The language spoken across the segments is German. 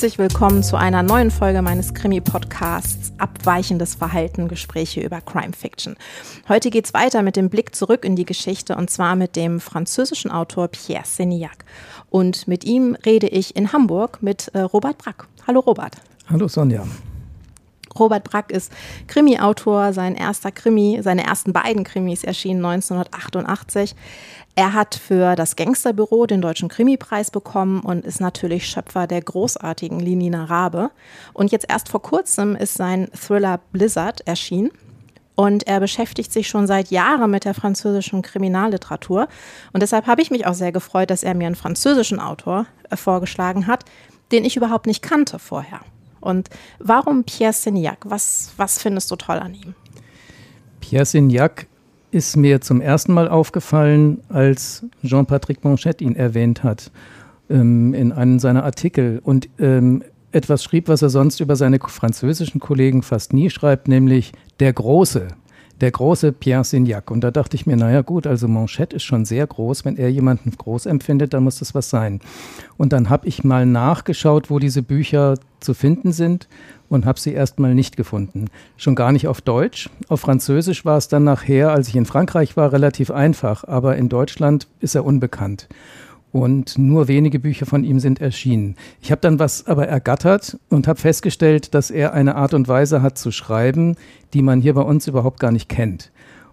Herzlich willkommen zu einer neuen Folge meines Krimi-Podcasts Abweichendes Verhalten, Gespräche über Crime Fiction. Heute geht's weiter mit dem Blick zurück in die Geschichte und zwar mit dem französischen Autor Pierre Sénillac. Und mit ihm rede ich in Hamburg mit äh, Robert Brack. Hallo Robert. Hallo Sonja. Robert Brack ist Krimi-Autor. Sein erster Krimi, seine ersten beiden Krimis erschienen 1988. Er hat für das Gangsterbüro den Deutschen Krimipreis bekommen und ist natürlich Schöpfer der großartigen Linina Rabe. Und jetzt erst vor kurzem ist sein Thriller Blizzard erschienen. Und er beschäftigt sich schon seit Jahren mit der französischen Kriminalliteratur. Und deshalb habe ich mich auch sehr gefreut, dass er mir einen französischen Autor äh, vorgeschlagen hat, den ich überhaupt nicht kannte vorher. Und warum Pierre Signac? Was, was findest du toll an ihm? Pierre Signac ist mir zum ersten Mal aufgefallen, als Jean-Patrick Manchette ihn erwähnt hat ähm, in einem seiner Artikel und ähm, etwas schrieb, was er sonst über seine französischen Kollegen fast nie schreibt, nämlich der Große der große Pierre Signac. Und da dachte ich mir, naja gut, also Manchette ist schon sehr groß. Wenn er jemanden groß empfindet, dann muss das was sein. Und dann habe ich mal nachgeschaut, wo diese Bücher zu finden sind und habe sie erstmal nicht gefunden. Schon gar nicht auf Deutsch. Auf Französisch war es dann nachher, als ich in Frankreich war, relativ einfach. Aber in Deutschland ist er unbekannt und nur wenige Bücher von ihm sind erschienen. Ich habe dann was aber ergattert und habe festgestellt, dass er eine Art und Weise hat zu schreiben, die man hier bei uns überhaupt gar nicht kennt.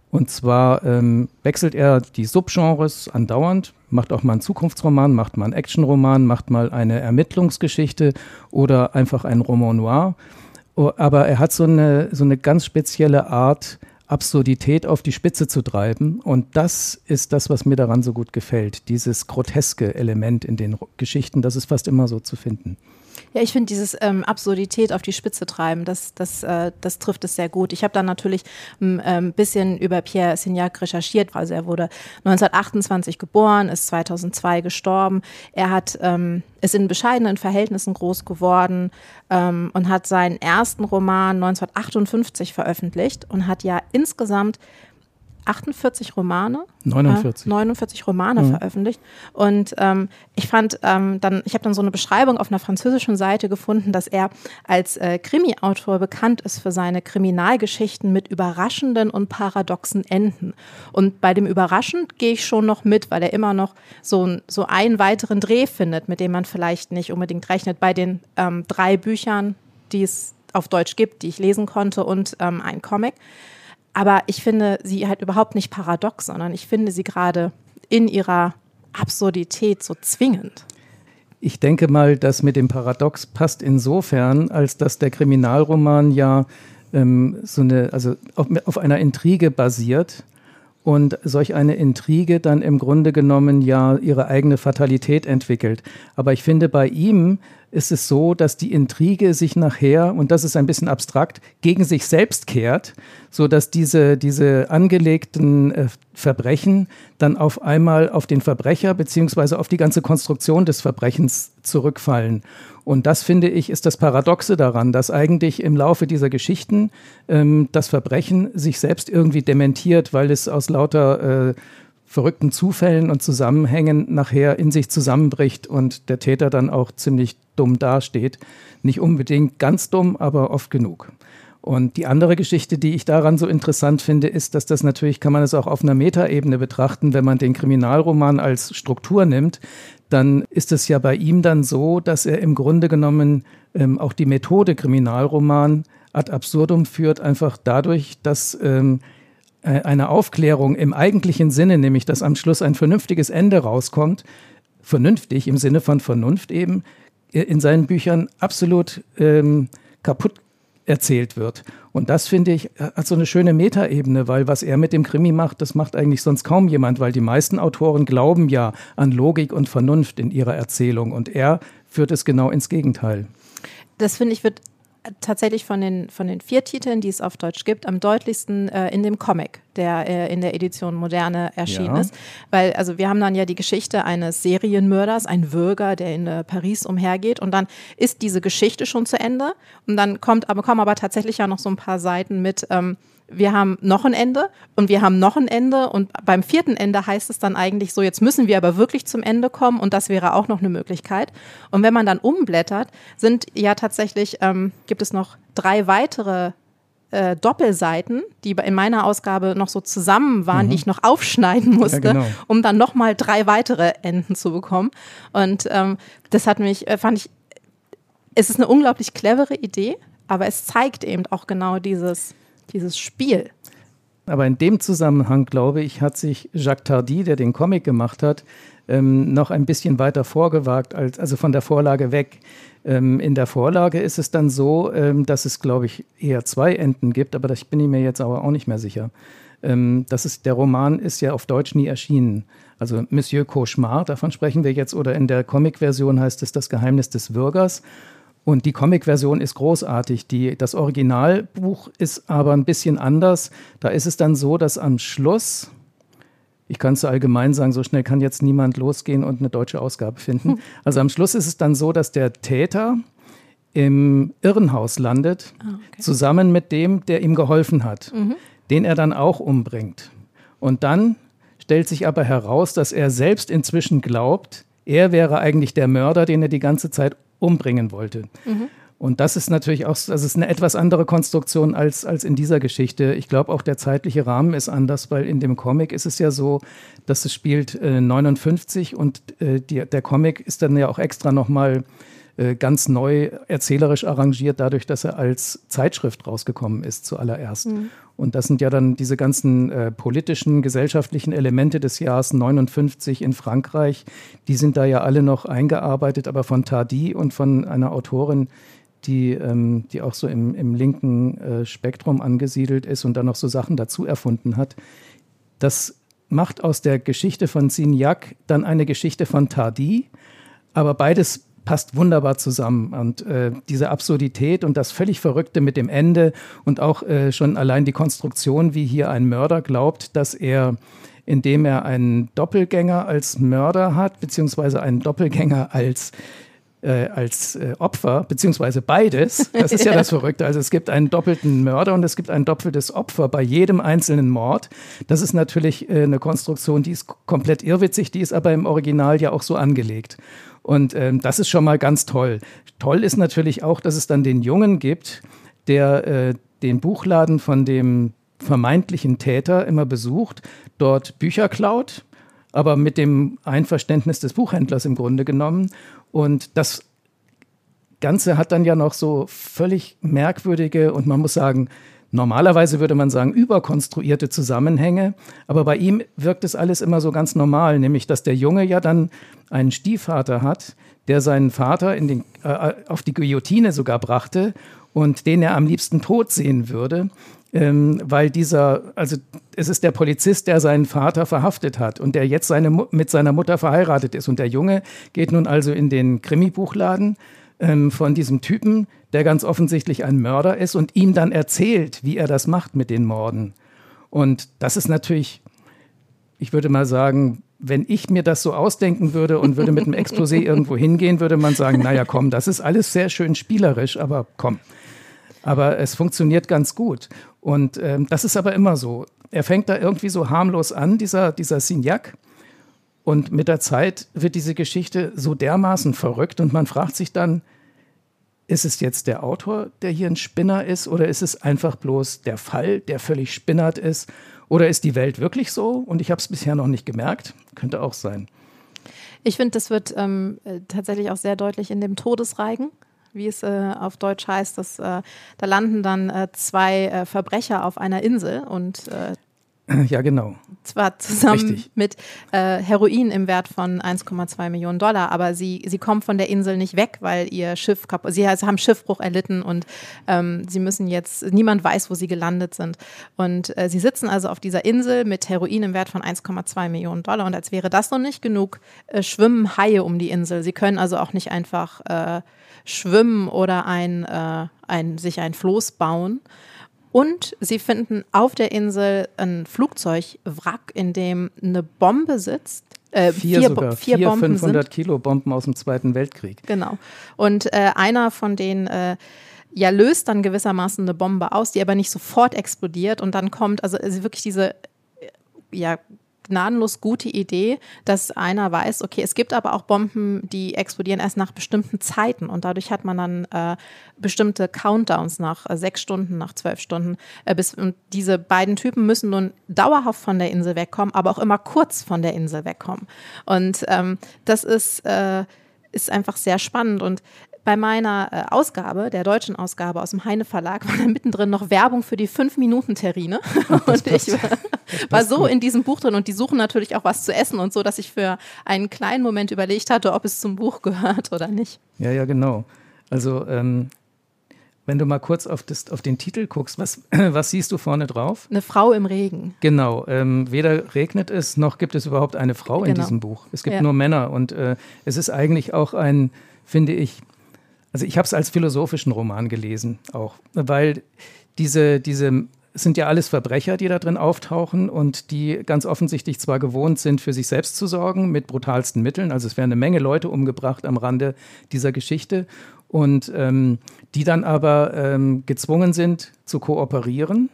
Und zwar ähm, wechselt er die Subgenres andauernd, macht auch mal einen Zukunftsroman, macht mal einen Actionroman, macht mal eine Ermittlungsgeschichte oder einfach einen Roman noir. Aber er hat so eine, so eine ganz spezielle Art, Absurdität auf die Spitze zu treiben. Und das ist das, was mir daran so gut gefällt. Dieses groteske Element in den Geschichten, das ist fast immer so zu finden. Ja, ich finde dieses ähm, Absurdität auf die Spitze treiben, das, das, äh, das trifft es sehr gut. Ich habe dann natürlich ein ähm, bisschen über Pierre Signac recherchiert. Also er wurde 1928 geboren, ist 2002 gestorben. Er hat, ähm, ist in bescheidenen Verhältnissen groß geworden ähm, und hat seinen ersten Roman 1958 veröffentlicht und hat ja insgesamt 48 Romane. 49. Äh, 49 Romane mhm. veröffentlicht. Und ähm, ich fand ähm, dann, ich habe dann so eine Beschreibung auf einer französischen Seite gefunden, dass er als äh, Krimi-Autor bekannt ist für seine Kriminalgeschichten mit überraschenden und paradoxen Enden. Und bei dem Überraschend gehe ich schon noch mit, weil er immer noch so, so einen weiteren Dreh findet, mit dem man vielleicht nicht unbedingt rechnet. Bei den ähm, drei Büchern, die es auf Deutsch gibt, die ich lesen konnte und ähm, ein Comic. Aber ich finde sie halt überhaupt nicht paradox, sondern ich finde sie gerade in ihrer Absurdität so zwingend. Ich denke mal, das mit dem Paradox passt insofern, als dass der Kriminalroman ja ähm, so eine, also auf, auf einer Intrige basiert und solch eine Intrige dann im Grunde genommen ja ihre eigene Fatalität entwickelt. Aber ich finde, bei ihm ist es so, dass die Intrige sich nachher, und das ist ein bisschen abstrakt, gegen sich selbst kehrt, so dass diese, diese angelegten äh, Verbrechen dann auf einmal auf den Verbrecher beziehungsweise auf die ganze Konstruktion des Verbrechens zurückfallen. Und das finde ich ist das Paradoxe daran, dass eigentlich im Laufe dieser Geschichten ähm, das Verbrechen sich selbst irgendwie dementiert, weil es aus lauter äh, verrückten Zufällen und Zusammenhängen nachher in sich zusammenbricht und der Täter dann auch ziemlich dumm dasteht. Nicht unbedingt ganz dumm, aber oft genug. Und die andere Geschichte, die ich daran so interessant finde, ist, dass das natürlich, kann man es auch auf einer Metaebene betrachten, wenn man den Kriminalroman als Struktur nimmt, dann ist es ja bei ihm dann so, dass er im Grunde genommen ähm, auch die Methode Kriminalroman ad absurdum führt, einfach dadurch, dass ähm, äh, eine Aufklärung im eigentlichen Sinne, nämlich dass am Schluss ein vernünftiges Ende rauskommt, vernünftig im Sinne von Vernunft eben, äh, in seinen Büchern absolut ähm, kaputt erzählt wird. Und das finde ich hat so eine schöne Metaebene, weil was er mit dem Krimi macht, das macht eigentlich sonst kaum jemand, weil die meisten Autoren glauben ja an Logik und Vernunft in ihrer Erzählung und er führt es genau ins Gegenteil. Das finde ich wird tatsächlich von den, von den vier Titeln, die es auf Deutsch gibt, am deutlichsten äh, in dem Comic, der äh, in der Edition Moderne erschienen ja. ist. Weil, also wir haben dann ja die Geschichte eines Serienmörders, ein Würger, der in äh, Paris umhergeht und dann ist diese Geschichte schon zu Ende und dann kommt aber, kommen aber tatsächlich ja noch so ein paar Seiten mit, ähm, wir haben noch ein Ende und wir haben noch ein Ende und beim vierten Ende heißt es dann eigentlich so, jetzt müssen wir aber wirklich zum Ende kommen und das wäre auch noch eine Möglichkeit. Und wenn man dann umblättert, sind ja tatsächlich, ähm, gibt es noch drei weitere äh, Doppelseiten, die in meiner Ausgabe noch so zusammen waren, mhm. die ich noch aufschneiden musste, ja, genau. um dann nochmal drei weitere Enden zu bekommen. Und ähm, das hat mich, äh, fand ich, es ist eine unglaublich clevere Idee, aber es zeigt eben auch genau dieses, dieses Spiel. Aber in dem Zusammenhang, glaube ich, hat sich Jacques Tardy, der den Comic gemacht hat, ähm, noch ein bisschen weiter vorgewagt, als, also von der Vorlage weg. Ähm, in der Vorlage ist es dann so, ähm, dass es, glaube ich, eher zwei Enden gibt, aber das bin ich mir jetzt aber auch nicht mehr sicher. Ähm, das ist, der Roman ist ja auf Deutsch nie erschienen. Also Monsieur Cauchemar, davon sprechen wir jetzt, oder in der Comic-Version heißt es Das Geheimnis des Bürgers. Und die Comic-Version ist großartig. Die, das Originalbuch ist aber ein bisschen anders. Da ist es dann so, dass am Schluss, ich kann es so allgemein sagen, so schnell kann jetzt niemand losgehen und eine deutsche Ausgabe finden. Hm. Also am Schluss ist es dann so, dass der Täter im Irrenhaus landet, ah, okay. zusammen mit dem, der ihm geholfen hat, mhm. den er dann auch umbringt. Und dann stellt sich aber heraus, dass er selbst inzwischen glaubt, er wäre eigentlich der Mörder, den er die ganze Zeit umbringen wollte. Mhm. Und das ist natürlich auch, das ist eine etwas andere Konstruktion als, als in dieser Geschichte. Ich glaube auch der zeitliche Rahmen ist anders, weil in dem Comic ist es ja so, dass es spielt äh, 59 und äh, die, der Comic ist dann ja auch extra nochmal äh, ganz neu erzählerisch arrangiert, dadurch, dass er als Zeitschrift rausgekommen ist zuallererst. Mhm. Und das sind ja dann diese ganzen äh, politischen, gesellschaftlichen Elemente des Jahres 59 in Frankreich. Die sind da ja alle noch eingearbeitet, aber von Tardy und von einer Autorin, die, ähm, die auch so im, im linken äh, Spektrum angesiedelt ist und dann noch so Sachen dazu erfunden hat. Das macht aus der Geschichte von Signac dann eine Geschichte von Tardy, aber beides passt wunderbar zusammen. Und äh, diese Absurdität und das völlig Verrückte mit dem Ende und auch äh, schon allein die Konstruktion, wie hier ein Mörder glaubt, dass er indem er einen Doppelgänger als Mörder hat, beziehungsweise einen Doppelgänger als äh, als äh, Opfer, beziehungsweise beides. Das ist ja das Verrückte. Also es gibt einen doppelten Mörder und es gibt ein doppeltes Opfer bei jedem einzelnen Mord. Das ist natürlich äh, eine Konstruktion, die ist komplett irrwitzig, die ist aber im Original ja auch so angelegt. Und ähm, das ist schon mal ganz toll. Toll ist natürlich auch, dass es dann den Jungen gibt, der äh, den Buchladen von dem vermeintlichen Täter immer besucht, dort Bücher klaut, aber mit dem Einverständnis des Buchhändlers im Grunde genommen. Und das Ganze hat dann ja noch so völlig merkwürdige und man muss sagen, Normalerweise würde man sagen, überkonstruierte Zusammenhänge, aber bei ihm wirkt es alles immer so ganz normal, nämlich dass der Junge ja dann einen Stiefvater hat, der seinen Vater den, äh, auf die Guillotine sogar brachte und den er am liebsten tot sehen würde, ähm, weil dieser, also es ist der Polizist, der seinen Vater verhaftet hat und der jetzt seine, mit seiner Mutter verheiratet ist. Und der Junge geht nun also in den Krimi-Buchladen ähm, von diesem Typen, der ganz offensichtlich ein Mörder ist und ihm dann erzählt, wie er das macht mit den Morden. Und das ist natürlich, ich würde mal sagen, wenn ich mir das so ausdenken würde und würde mit einem Exposé irgendwo hingehen, würde man sagen, naja, komm, das ist alles sehr schön spielerisch, aber komm. Aber es funktioniert ganz gut. Und ähm, das ist aber immer so. Er fängt da irgendwie so harmlos an, dieser, dieser Signac. Und mit der Zeit wird diese Geschichte so dermaßen verrückt und man fragt sich dann, ist es jetzt der Autor, der hier ein Spinner ist, oder ist es einfach bloß der Fall, der völlig spinnert ist? Oder ist die Welt wirklich so und ich habe es bisher noch nicht gemerkt? Könnte auch sein. Ich finde, das wird ähm, äh, tatsächlich auch sehr deutlich in dem Todesreigen wie es äh, auf Deutsch heißt. Dass, äh, da landen dann äh, zwei äh, Verbrecher auf einer Insel und äh, ja, genau. Zwar zusammen Richtig. mit äh, Heroin im Wert von 1,2 Millionen Dollar, aber sie, sie kommen von der Insel nicht weg, weil ihr Schiff kaputt, sie haben Schiffbruch erlitten und ähm, sie müssen jetzt, niemand weiß, wo sie gelandet sind. Und äh, sie sitzen also auf dieser Insel mit Heroin im Wert von 1,2 Millionen Dollar und als wäre das noch nicht genug, äh, schwimmen Haie um die Insel. Sie können also auch nicht einfach äh, schwimmen oder ein, äh, ein, sich ein Floß bauen. Und sie finden auf der Insel ein Flugzeugwrack, in dem eine Bombe sitzt. Äh, vier, vier, sogar. vier, vier Bomben 500 sind. Kilo Bomben aus dem Zweiten Weltkrieg. Genau. Und äh, einer von denen äh, ja löst dann gewissermaßen eine Bombe aus, die aber nicht sofort explodiert und dann kommt also wirklich diese äh, ja gnadenlos gute Idee, dass einer weiß, okay, es gibt aber auch Bomben, die explodieren erst nach bestimmten Zeiten und dadurch hat man dann äh, bestimmte Countdowns nach äh, sechs Stunden, nach zwölf Stunden. Äh, bis, und diese beiden Typen müssen nun dauerhaft von der Insel wegkommen, aber auch immer kurz von der Insel wegkommen. Und ähm, das ist äh, ist einfach sehr spannend. Und bei meiner äh, Ausgabe, der deutschen Ausgabe aus dem Heine Verlag, war dann mittendrin noch Werbung für die 5-Minuten-Terrine. Und ich war, war so gut. in diesem Buch drin und die suchen natürlich auch was zu essen und so, dass ich für einen kleinen Moment überlegt hatte, ob es zum Buch gehört oder nicht. Ja, ja, genau. Also ähm, wenn du mal kurz auf, das, auf den Titel guckst, was, was siehst du vorne drauf? Eine Frau im Regen. Genau. Ähm, weder regnet es, noch gibt es überhaupt eine Frau genau. in diesem Buch. Es gibt ja. nur Männer. Und äh, es ist eigentlich auch ein, finde ich, also ich habe es als philosophischen Roman gelesen, auch, weil diese, diese es sind ja alles Verbrecher, die da drin auftauchen und die ganz offensichtlich zwar gewohnt sind, für sich selbst zu sorgen mit brutalsten Mitteln. Also es werden eine Menge Leute umgebracht am Rande dieser Geschichte und ähm, die dann aber ähm, gezwungen sind zu kooperieren,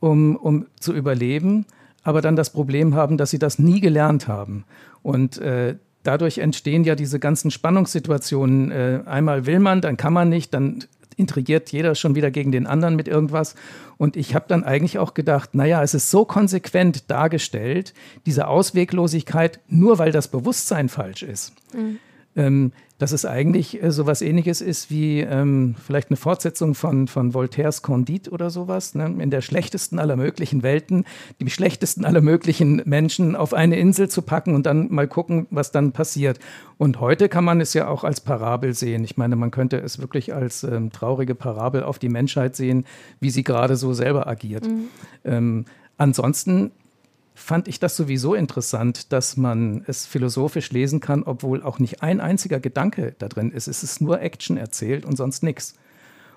um, um zu überleben, aber dann das Problem haben, dass sie das nie gelernt haben. Und äh, dadurch entstehen ja diese ganzen Spannungssituationen. Äh, einmal will man, dann kann man nicht, dann intrigiert jeder schon wieder gegen den anderen mit irgendwas. Und ich habe dann eigentlich auch gedacht, naja, es ist so konsequent dargestellt, diese Ausweglosigkeit, nur weil das Bewusstsein falsch ist. Mhm ähm, dass es eigentlich äh, so was ähnliches ist wie ähm, vielleicht eine Fortsetzung von, von Voltaires Candide oder sowas. Ne? In der schlechtesten aller möglichen Welten, die schlechtesten aller möglichen Menschen auf eine Insel zu packen und dann mal gucken, was dann passiert. Und heute kann man es ja auch als Parabel sehen. Ich meine, man könnte es wirklich als ähm, traurige Parabel auf die Menschheit sehen, wie sie gerade so selber agiert. Mhm. Ähm, ansonsten fand ich das sowieso interessant, dass man es philosophisch lesen kann, obwohl auch nicht ein einziger Gedanke da drin ist. Es ist nur Action erzählt und sonst nichts.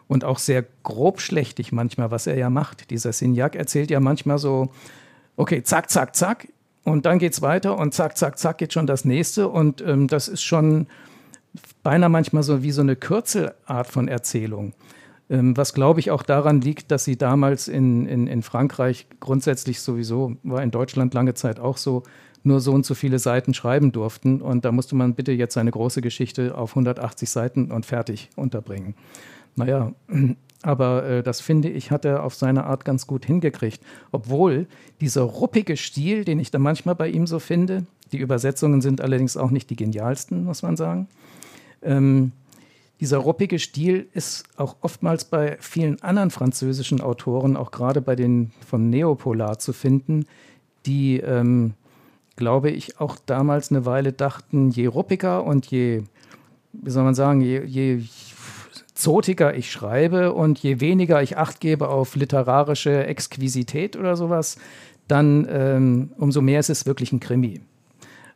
Und auch sehr grobschlächtig manchmal, was er ja macht. Dieser Signac erzählt ja manchmal so, okay, zack, zack, zack, und dann geht es weiter und zack, zack, zack geht schon das nächste. Und ähm, das ist schon beinahe manchmal so wie so eine Kürzelart von Erzählung. Ähm, was glaube ich auch daran liegt, dass sie damals in, in, in Frankreich grundsätzlich sowieso, war in Deutschland lange Zeit auch so, nur so und so viele Seiten schreiben durften. Und da musste man bitte jetzt seine große Geschichte auf 180 Seiten und fertig unterbringen. Naja, aber äh, das finde ich, hat er auf seine Art ganz gut hingekriegt. Obwohl dieser ruppige Stil, den ich da manchmal bei ihm so finde, die Übersetzungen sind allerdings auch nicht die genialsten, muss man sagen. Ähm, dieser ruppige Stil ist auch oftmals bei vielen anderen französischen Autoren, auch gerade bei den von Neopolar zu finden, die, ähm, glaube ich, auch damals eine Weile dachten, je ruppiger und je, wie soll man sagen, je, je zotiger ich schreibe und je weniger ich Acht gebe auf literarische Exquisität oder sowas, dann ähm, umso mehr ist es wirklich ein Krimi.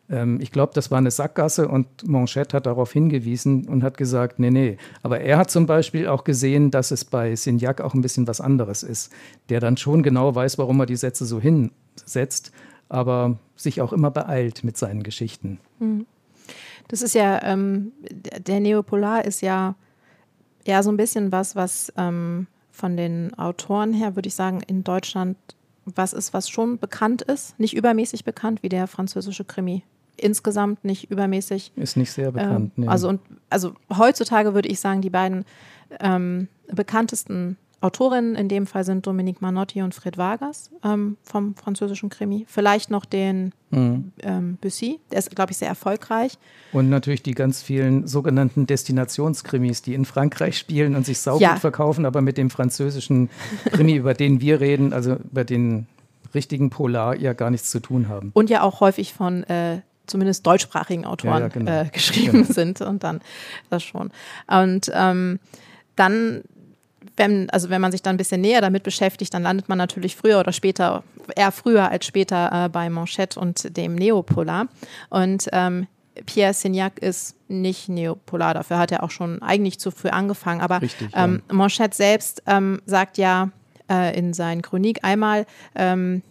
Ähm, ich glaube, das war eine Sackgasse und Manchette hat darauf hingewiesen und hat gesagt, nee, nee. Aber er hat zum Beispiel auch gesehen, dass es bei Signac auch ein bisschen was anderes ist, der dann schon genau weiß, warum er die Sätze so hinsetzt, aber sich auch immer beeilt mit seinen Geschichten. Hm. Das ist ja, ähm, der Neopolar ist ja eher so ein bisschen was, was ähm, von den Autoren her, würde ich sagen, in Deutschland was ist, was schon bekannt ist, nicht übermäßig bekannt wie der französische Krimi insgesamt nicht übermäßig. Ist nicht sehr bekannt. Äh, nee. Also, und, also heutzutage würde ich sagen, die beiden ähm, bekanntesten Autorinnen in dem Fall sind Dominique Manotti und Fred Vargas ähm, vom französischen Krimi. Vielleicht noch den mhm. ähm, Bussy, der ist, glaube ich, sehr erfolgreich. Und natürlich die ganz vielen sogenannten Destinationskrimis, die in Frankreich spielen und sich saugut ja. verkaufen, aber mit dem französischen Krimi, über den wir reden, also über den richtigen Polar, ja gar nichts zu tun haben. Und ja auch häufig von äh, zumindest deutschsprachigen Autoren ja, ja, genau. äh, geschrieben genau. sind und dann das schon. Und ähm, dann, wenn, also wenn man sich dann ein bisschen näher damit beschäftigt, dann landet man natürlich früher oder später, eher früher als später äh, bei Manchette und dem Neopolar. Und ähm, Pierre Signac ist nicht neopolar, dafür hat er auch schon eigentlich zu früh angefangen. Aber Richtig, ähm, ja. Manchette selbst ähm, sagt ja, äh, in seinen Chronik. Einmal ähm,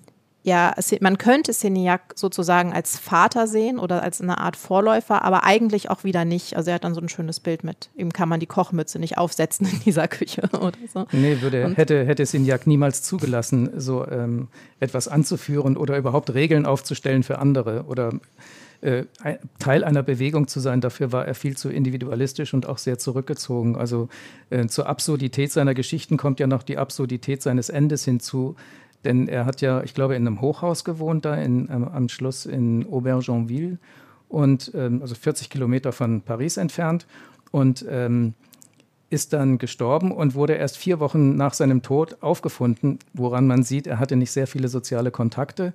ja, man könnte Seniac sozusagen als Vater sehen oder als eine Art Vorläufer, aber eigentlich auch wieder nicht. Also er hat dann so ein schönes Bild mit. Ihm kann man die Kochmütze nicht aufsetzen in dieser Küche oder so. Nee, würde, hätte, hätte Seniac niemals zugelassen, so ähm, etwas anzuführen oder überhaupt Regeln aufzustellen für andere oder äh, Teil einer Bewegung zu sein. Dafür war er viel zu individualistisch und auch sehr zurückgezogen. Also äh, zur Absurdität seiner Geschichten kommt ja noch die Absurdität seines Endes hinzu denn er hat ja, ich glaube, in einem Hochhaus gewohnt, da in, ähm, am Schluss in Aubergenville und ähm, also 40 Kilometer von Paris entfernt und ähm, ist dann gestorben und wurde erst vier Wochen nach seinem Tod aufgefunden, woran man sieht, er hatte nicht sehr viele soziale Kontakte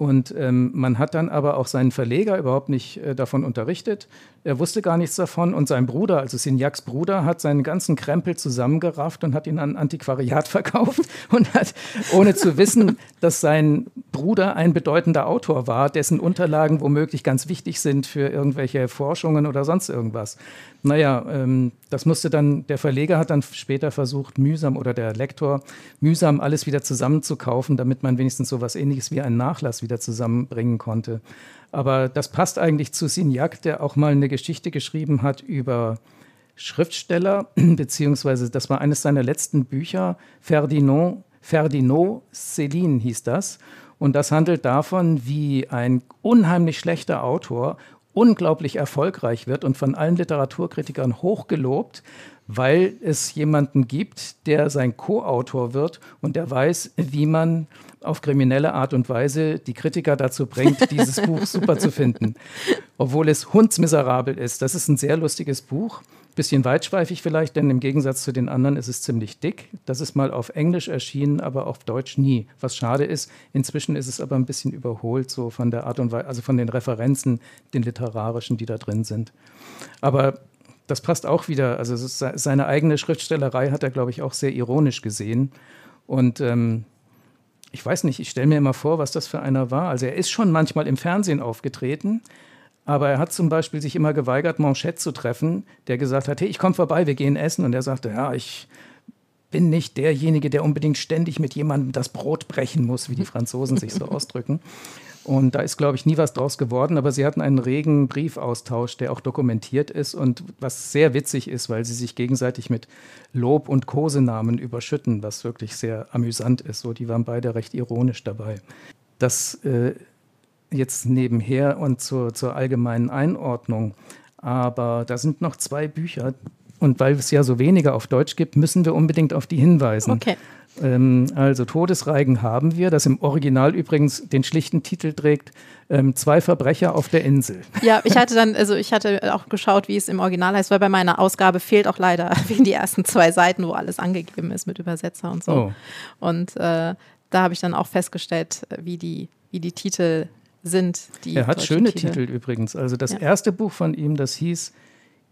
und ähm, man hat dann aber auch seinen Verleger überhaupt nicht äh, davon unterrichtet. Er wusste gar nichts davon. Und sein Bruder, also Signacs Bruder, hat seinen ganzen Krempel zusammengerafft und hat ihn an Antiquariat verkauft und hat, ohne zu wissen, dass sein Bruder ein bedeutender Autor war, dessen Unterlagen womöglich ganz wichtig sind für irgendwelche Forschungen oder sonst irgendwas. Naja, ähm, das musste dann, der Verleger hat dann später versucht, mühsam oder der Lektor, mühsam alles wieder zusammenzukaufen, damit man wenigstens so etwas ähnliches wie einen Nachlass wieder zusammenbringen konnte. Aber das passt eigentlich zu Signac, der auch mal eine Geschichte geschrieben hat über Schriftsteller, beziehungsweise das war eines seiner letzten Bücher, Ferdinand, Ferdinand Céline hieß das. Und das handelt davon, wie ein unheimlich schlechter Autor unglaublich erfolgreich wird und von allen Literaturkritikern hochgelobt, weil es jemanden gibt, der sein Co-Autor wird und der weiß, wie man auf kriminelle Art und Weise die Kritiker dazu bringt, dieses Buch super zu finden. Obwohl es hundsmiserabel ist. Das ist ein sehr lustiges Buch. Bisschen weitschweifig vielleicht, denn im Gegensatz zu den anderen ist es ziemlich dick. Das ist mal auf Englisch erschienen, aber auf Deutsch nie. Was schade ist. Inzwischen ist es aber ein bisschen überholt, so von der Art und Weise, also von den Referenzen, den literarischen, die da drin sind. Aber das passt auch wieder. Also seine eigene Schriftstellerei hat er, glaube ich, auch sehr ironisch gesehen. Und ähm, ich weiß nicht, ich stelle mir immer vor, was das für einer war. Also er ist schon manchmal im Fernsehen aufgetreten, aber er hat zum Beispiel sich immer geweigert, Manchette zu treffen, der gesagt hat, hey, ich komme vorbei, wir gehen essen. Und er sagte, ja, ich bin nicht derjenige, der unbedingt ständig mit jemandem das Brot brechen muss, wie die Franzosen sich so ausdrücken. Und da ist, glaube ich, nie was draus geworden, aber sie hatten einen regen Briefaustausch, der auch dokumentiert ist und was sehr witzig ist, weil sie sich gegenseitig mit Lob und Kosenamen überschütten, was wirklich sehr amüsant ist. So, die waren beide recht ironisch dabei. Das äh, jetzt nebenher und zur, zur allgemeinen Einordnung. Aber da sind noch zwei Bücher, und weil es ja so wenige auf Deutsch gibt, müssen wir unbedingt auf die hinweisen. Okay. Ähm, also Todesreigen haben wir, das im Original übrigens den schlichten Titel trägt, ähm, zwei Verbrecher auf der Insel. Ja, ich hatte dann, also ich hatte auch geschaut, wie es im Original heißt, weil bei meiner Ausgabe fehlt auch leider wie die ersten zwei Seiten, wo alles angegeben ist mit Übersetzer und so. Oh. Und äh, da habe ich dann auch festgestellt, wie die, wie die Titel sind. Die er hat schöne Titel. Titel. übrigens. Also das ja. erste Buch von ihm, das hieß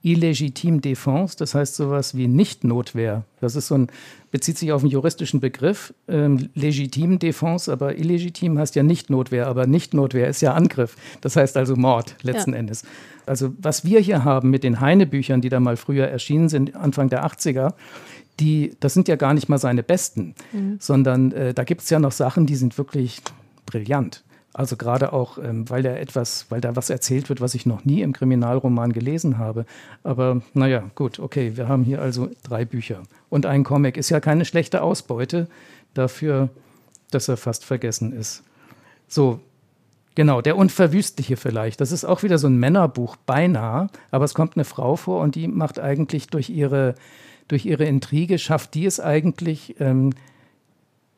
illegitime Défense, das heißt sowas wie Nicht-Notwehr. Das ist so ein, bezieht sich auf einen juristischen Begriff, ähm, legitime Défense, aber illegitim heißt ja Nicht-Notwehr, aber Nicht-Notwehr ist ja Angriff. Das heißt also Mord letzten ja. Endes. Also was wir hier haben mit den Heine-Büchern, die da mal früher erschienen sind, Anfang der 80er, die, das sind ja gar nicht mal seine besten, mhm. sondern äh, da gibt es ja noch Sachen, die sind wirklich brillant. Also gerade auch, ähm, weil da etwas, weil da was erzählt wird, was ich noch nie im Kriminalroman gelesen habe. Aber naja, gut, okay, wir haben hier also drei Bücher. Und ein Comic ist ja keine schlechte Ausbeute dafür, dass er fast vergessen ist. So, genau, der Unverwüstliche vielleicht. Das ist auch wieder so ein Männerbuch, beinahe, aber es kommt eine Frau vor und die macht eigentlich durch ihre, durch ihre Intrige, schafft die es eigentlich, ähm,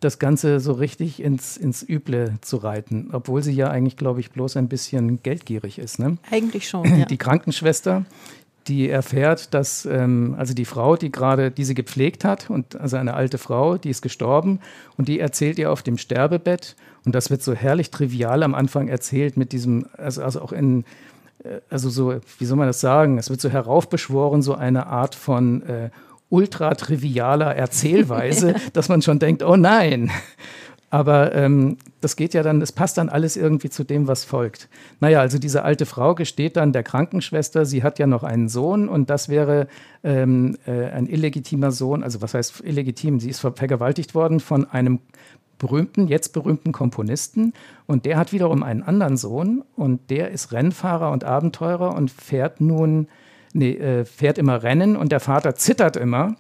das Ganze so richtig ins, ins Üble zu reiten, obwohl sie ja eigentlich, glaube ich, bloß ein bisschen geldgierig ist. Ne? Eigentlich schon. Ja. Die Krankenschwester, die erfährt, dass ähm, also die Frau, die gerade diese gepflegt hat, und also eine alte Frau, die ist gestorben und die erzählt ihr auf dem Sterbebett und das wird so herrlich trivial am Anfang erzählt mit diesem, also, also auch in äh, also so, wie soll man das sagen? Es wird so heraufbeschworen, so eine Art von äh, ultra trivialer Erzählweise, dass man schon denkt, oh nein. Aber ähm, das geht ja dann, das passt dann alles irgendwie zu dem, was folgt. Naja, also diese alte Frau gesteht dann der Krankenschwester, sie hat ja noch einen Sohn und das wäre ähm, äh, ein illegitimer Sohn, also was heißt illegitim? Sie ist vergewaltigt worden von einem berühmten, jetzt berühmten Komponisten und der hat wiederum einen anderen Sohn und der ist Rennfahrer und Abenteurer und fährt nun, nee, äh, fährt immer Rennen und der Vater zittert immer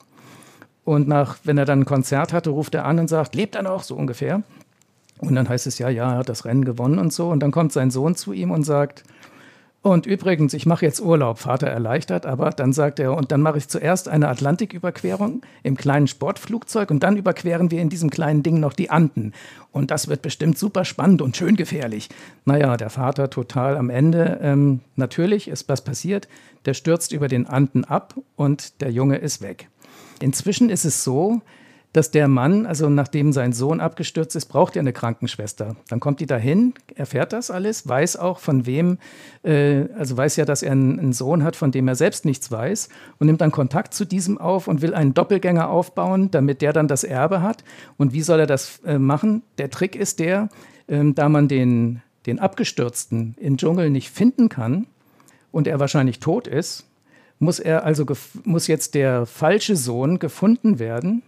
und nach, wenn er dann ein Konzert hatte, ruft er an und sagt, lebt er noch, so ungefähr. Und dann heißt es ja, ja, er hat das Rennen gewonnen und so. Und dann kommt sein Sohn zu ihm und sagt, und übrigens, ich mache jetzt Urlaub, Vater erleichtert, aber dann sagt er, und dann mache ich zuerst eine Atlantiküberquerung im kleinen Sportflugzeug und dann überqueren wir in diesem kleinen Ding noch die Anden. Und das wird bestimmt super spannend und schön gefährlich. Naja, der Vater total am Ende. Ähm, natürlich ist was passiert. Der stürzt über den Anden ab und der Junge ist weg. Inzwischen ist es so, dass der Mann, also nachdem sein Sohn abgestürzt ist, braucht er eine Krankenschwester. Dann kommt die dahin, erfährt das alles, weiß auch von wem, äh, also weiß ja, dass er einen, einen, Sohn hat, von dem er selbst nichts weiß und nimmt dann Kontakt zu diesem auf und will einen Doppelgänger aufbauen, damit der dann das Erbe hat. Und wie soll er das äh, machen? Der Trick ist der, äh, da man den, den Abgestürzten im Dschungel nicht finden kann und er wahrscheinlich tot ist, muss er also muss jetzt der falsche Sohn gefunden werden,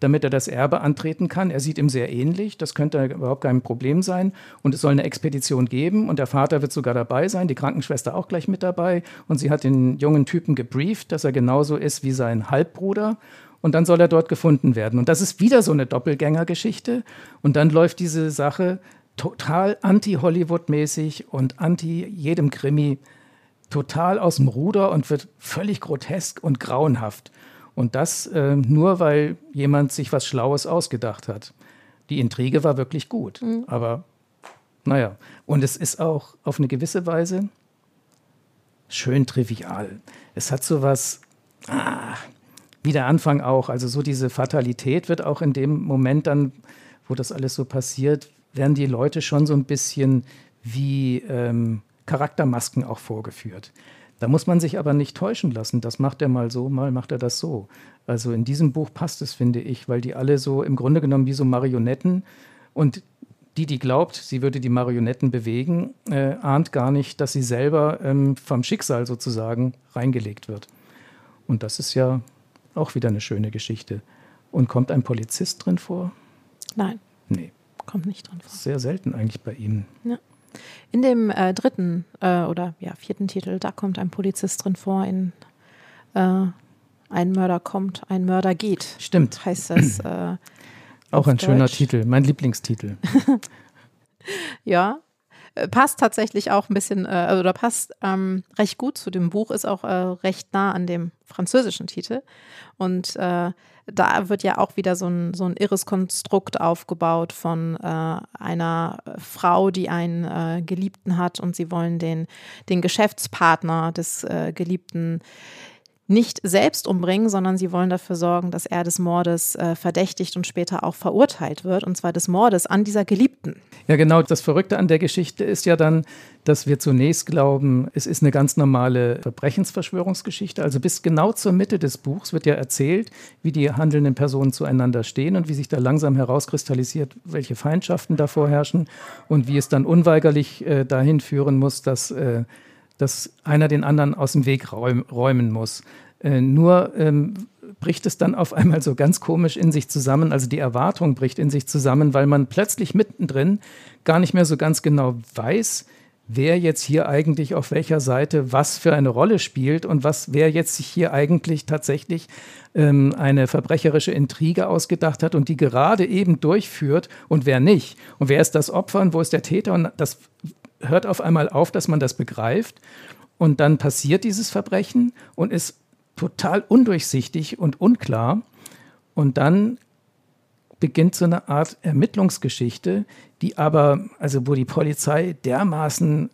damit er das Erbe antreten kann. Er sieht ihm sehr ähnlich, das könnte überhaupt kein Problem sein. Und es soll eine Expedition geben und der Vater wird sogar dabei sein, die Krankenschwester auch gleich mit dabei. Und sie hat den jungen Typen gebrieft, dass er genauso ist wie sein Halbbruder. Und dann soll er dort gefunden werden. Und das ist wieder so eine Doppelgängergeschichte. Und dann läuft diese Sache total anti-Hollywood-mäßig und anti jedem Krimi total aus dem Ruder und wird völlig grotesk und grauenhaft. Und das äh, nur, weil jemand sich was Schlaues ausgedacht hat. Die Intrige war wirklich gut, mhm. aber naja. Und es ist auch auf eine gewisse Weise schön trivial. Es hat so was, ah, wie der Anfang auch. Also so diese Fatalität wird auch in dem Moment dann, wo das alles so passiert, werden die Leute schon so ein bisschen wie ähm, Charaktermasken auch vorgeführt. Da muss man sich aber nicht täuschen lassen. Das macht er mal so, mal macht er das so. Also in diesem Buch passt es, finde ich, weil die alle so im Grunde genommen wie so Marionetten und die, die glaubt, sie würde die Marionetten bewegen, äh, ahnt gar nicht, dass sie selber ähm, vom Schicksal sozusagen reingelegt wird. Und das ist ja auch wieder eine schöne Geschichte. Und kommt ein Polizist drin vor? Nein. Nee. Kommt nicht drin vor. Sehr selten eigentlich bei Ihnen. Ja. In dem äh, dritten äh, oder ja, vierten Titel, da kommt ein Polizist drin vor, in äh, Ein Mörder kommt, ein Mörder geht. Stimmt. Heißt das. Äh, Auch ein Deutsch. schöner Titel, mein Lieblingstitel. ja, passt tatsächlich auch ein bisschen, äh, oder passt ähm, recht gut zu dem Buch, ist auch äh, recht nah an dem französischen Titel. Und äh, da wird ja auch wieder so ein, so ein irres Konstrukt aufgebaut von äh, einer Frau, die einen äh, Geliebten hat und sie wollen den, den Geschäftspartner des äh, Geliebten nicht selbst umbringen, sondern sie wollen dafür sorgen, dass er des Mordes äh, verdächtigt und später auch verurteilt wird, und zwar des Mordes an dieser Geliebten. Ja, genau. Das Verrückte an der Geschichte ist ja dann, dass wir zunächst glauben, es ist eine ganz normale Verbrechensverschwörungsgeschichte. Also bis genau zur Mitte des Buchs wird ja erzählt, wie die handelnden Personen zueinander stehen und wie sich da langsam herauskristallisiert, welche Feindschaften da vorherrschen und wie es dann unweigerlich äh, dahin führen muss, dass äh, dass einer den anderen aus dem Weg räumen muss. Äh, nur ähm, bricht es dann auf einmal so ganz komisch in sich zusammen. Also die Erwartung bricht in sich zusammen, weil man plötzlich mittendrin gar nicht mehr so ganz genau weiß, wer jetzt hier eigentlich auf welcher Seite was für eine Rolle spielt und was wer jetzt sich hier eigentlich tatsächlich ähm, eine verbrecherische Intrige ausgedacht hat und die gerade eben durchführt und wer nicht. Und wer ist das Opfer und wo ist der Täter? Und das hört auf einmal auf, dass man das begreift. Und dann passiert dieses Verbrechen und ist total undurchsichtig und unklar. Und dann beginnt so eine Art Ermittlungsgeschichte, die aber, also wo die Polizei dermaßen